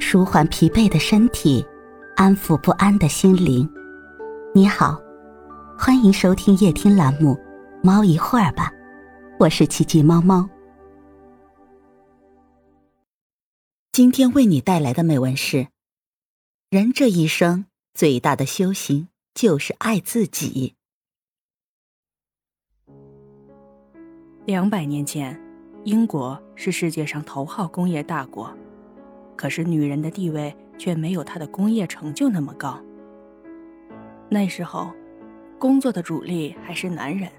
舒缓疲惫的身体，安抚不安的心灵。你好，欢迎收听夜听栏目《猫一会儿吧》，我是奇迹猫猫。今天为你带来的美文是：人这一生最大的修行就是爱自己。两百年前，英国是世界上头号工业大国。可是女人的地位却没有她的工业成就那么高。那时候，工作的主力还是男人，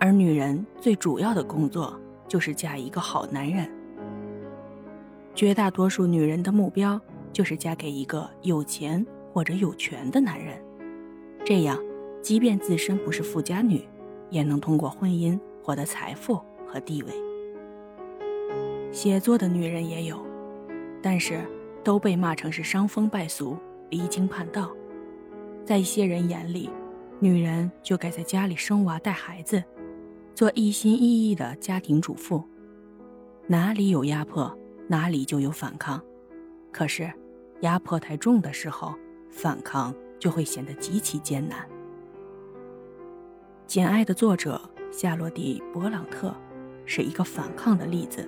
而女人最主要的工作就是嫁一个好男人。绝大多数女人的目标就是嫁给一个有钱或者有权的男人，这样，即便自身不是富家女，也能通过婚姻获得财富和地位。写作的女人也有。但是，都被骂成是伤风败俗、离经叛道。在一些人眼里，女人就该在家里生娃带孩子，做一心一意的家庭主妇。哪里有压迫，哪里就有反抗。可是，压迫太重的时候，反抗就会显得极其艰难。《简爱》的作者夏洛蒂·勃朗特是一个反抗的例子。《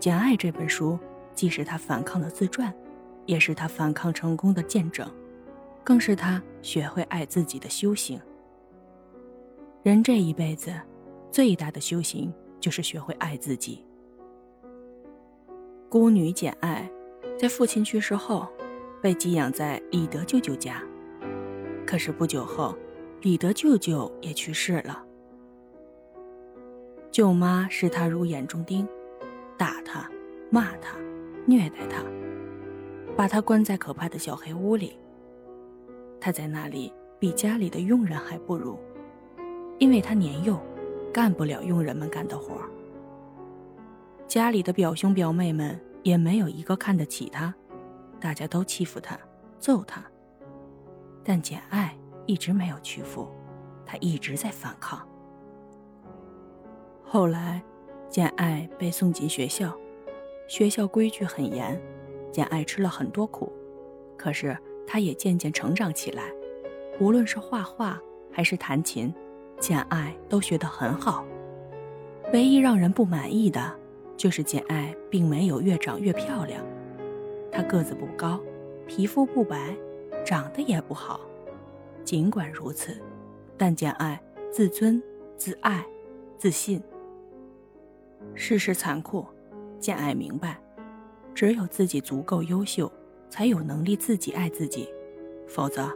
简爱》这本书。既是他反抗的自传，也是他反抗成功的见证，更是他学会爱自己的修行。人这一辈子，最大的修行就是学会爱自己。孤女简爱，在父亲去世后，被寄养在李德舅舅家。可是不久后，李德舅舅也去世了。舅妈视他如眼中钉，打他，骂他。虐待他，把他关在可怕的小黑屋里。他在那里比家里的佣人还不如，因为他年幼，干不了佣人们干的活家里的表兄表妹们也没有一个看得起他，大家都欺负他，揍他。但简爱一直没有屈服，他一直在反抗。后来，简爱被送进学校。学校规矩很严，简爱吃了很多苦，可是她也渐渐成长起来。无论是画画还是弹琴，简爱都学得很好。唯一让人不满意的，就是简爱并没有越长越漂亮。她个子不高，皮肤不白，长得也不好。尽管如此，但简爱自尊、自爱、自信。世事残酷。简爱明白，只有自己足够优秀，才有能力自己爱自己，否则，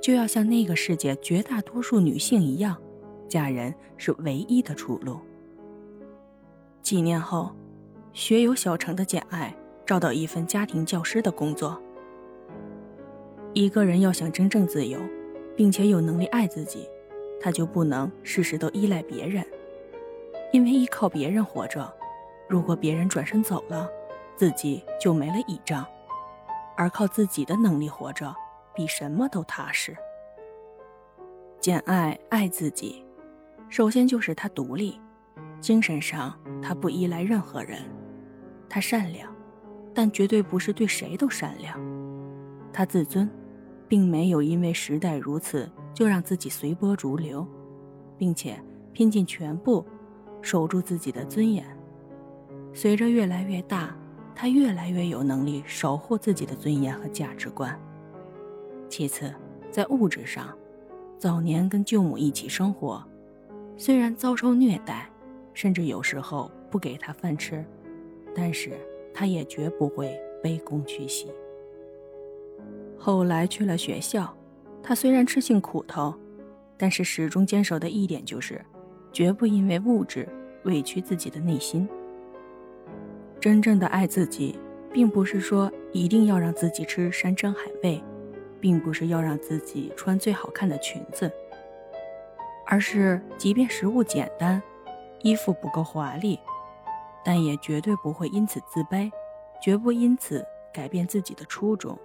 就要像那个世界绝大多数女性一样，嫁人是唯一的出路。几年后，学有小成的简爱找到一份家庭教师的工作。一个人要想真正自由，并且有能力爱自己，他就不能事事都依赖别人，因为依靠别人活着。如果别人转身走了，自己就没了倚仗；而靠自己的能力活着，比什么都踏实。简爱爱自己，首先就是她独立，精神上她不依赖任何人。她善良，但绝对不是对谁都善良。她自尊，并没有因为时代如此就让自己随波逐流，并且拼尽全部守住自己的尊严。随着越来越大，他越来越有能力守护自己的尊严和价值观。其次，在物质上，早年跟舅母一起生活，虽然遭受虐待，甚至有时候不给他饭吃，但是他也绝不会卑躬屈膝。后来去了学校，他虽然吃尽苦头，但是始终坚守的一点就是，绝不因为物质委屈自己的内心。真正的爱自己，并不是说一定要让自己吃山珍海味，并不是要让自己穿最好看的裙子，而是即便食物简单，衣服不够华丽，但也绝对不会因此自卑，绝不因此改变自己的初衷。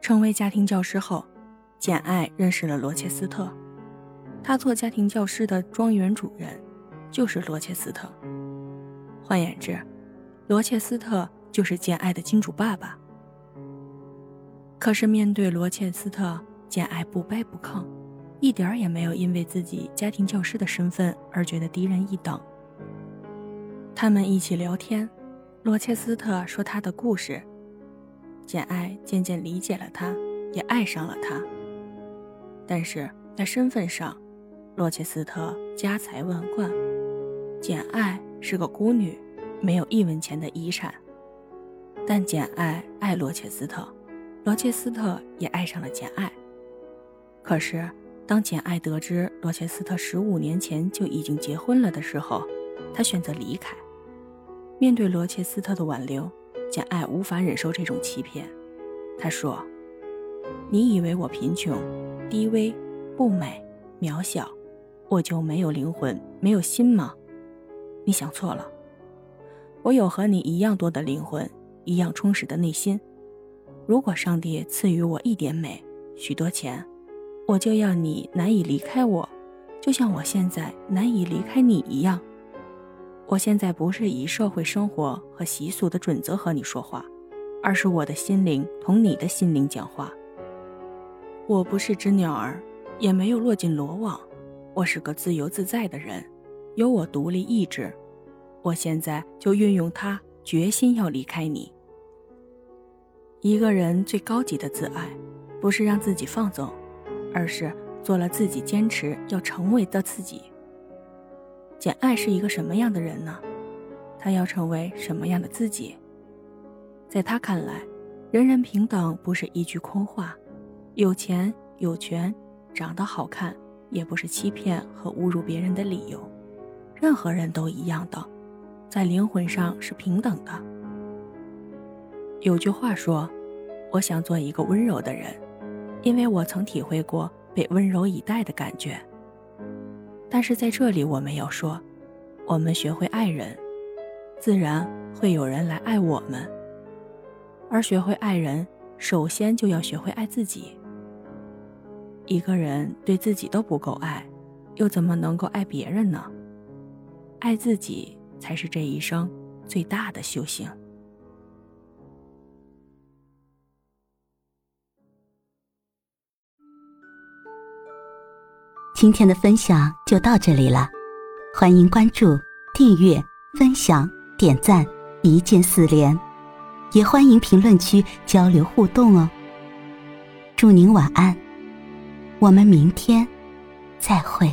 成为家庭教师后，简爱认识了罗切斯特，他做家庭教师的庄园主人就是罗切斯特。换言之，罗切斯特就是简爱的金主爸爸。可是面对罗切斯特，简爱不卑不亢，一点儿也没有因为自己家庭教师的身份而觉得低人一等。他们一起聊天，罗切斯特说他的故事，简爱渐渐理解了他，也爱上了他。但是在身份上，罗切斯特家财万贯，简爱是个孤女，没有一文钱的遗产。但简爱爱罗切斯特，罗切斯特也爱上了简爱。可是，当简爱得知罗切斯特十五年前就已经结婚了的时候，她选择离开。面对罗切斯特的挽留，简爱无法忍受这种欺骗。她说：“你以为我贫穷、低微、不美、渺小，我就没有灵魂、没有心吗？你想错了。我有和你一样多的灵魂，一样充实的内心。如果上帝赐予我一点美、许多钱，我就要你难以离开我，就像我现在难以离开你一样。”我现在不是以社会生活和习俗的准则和你说话，而是我的心灵同你的心灵讲话。我不是只鸟儿，也没有落进罗网，我是个自由自在的人，有我独立意志。我现在就运用它，决心要离开你。一个人最高级的自爱，不是让自己放纵，而是做了自己坚持要成为的自己。简爱是一个什么样的人呢？他要成为什么样的自己？在他看来，人人平等不是一句空话，有钱有权、长得好看也不是欺骗和侮辱别人的理由。任何人都一样的，在灵魂上是平等的。有句话说：“我想做一个温柔的人，因为我曾体会过被温柔以待的感觉。”但是在这里，我们要说，我们学会爱人，自然会有人来爱我们。而学会爱人，首先就要学会爱自己。一个人对自己都不够爱，又怎么能够爱别人呢？爱自己才是这一生最大的修行。今天的分享就到这里了，欢迎关注、订阅、分享、点赞，一键四连，也欢迎评论区交流互动哦。祝您晚安，我们明天再会。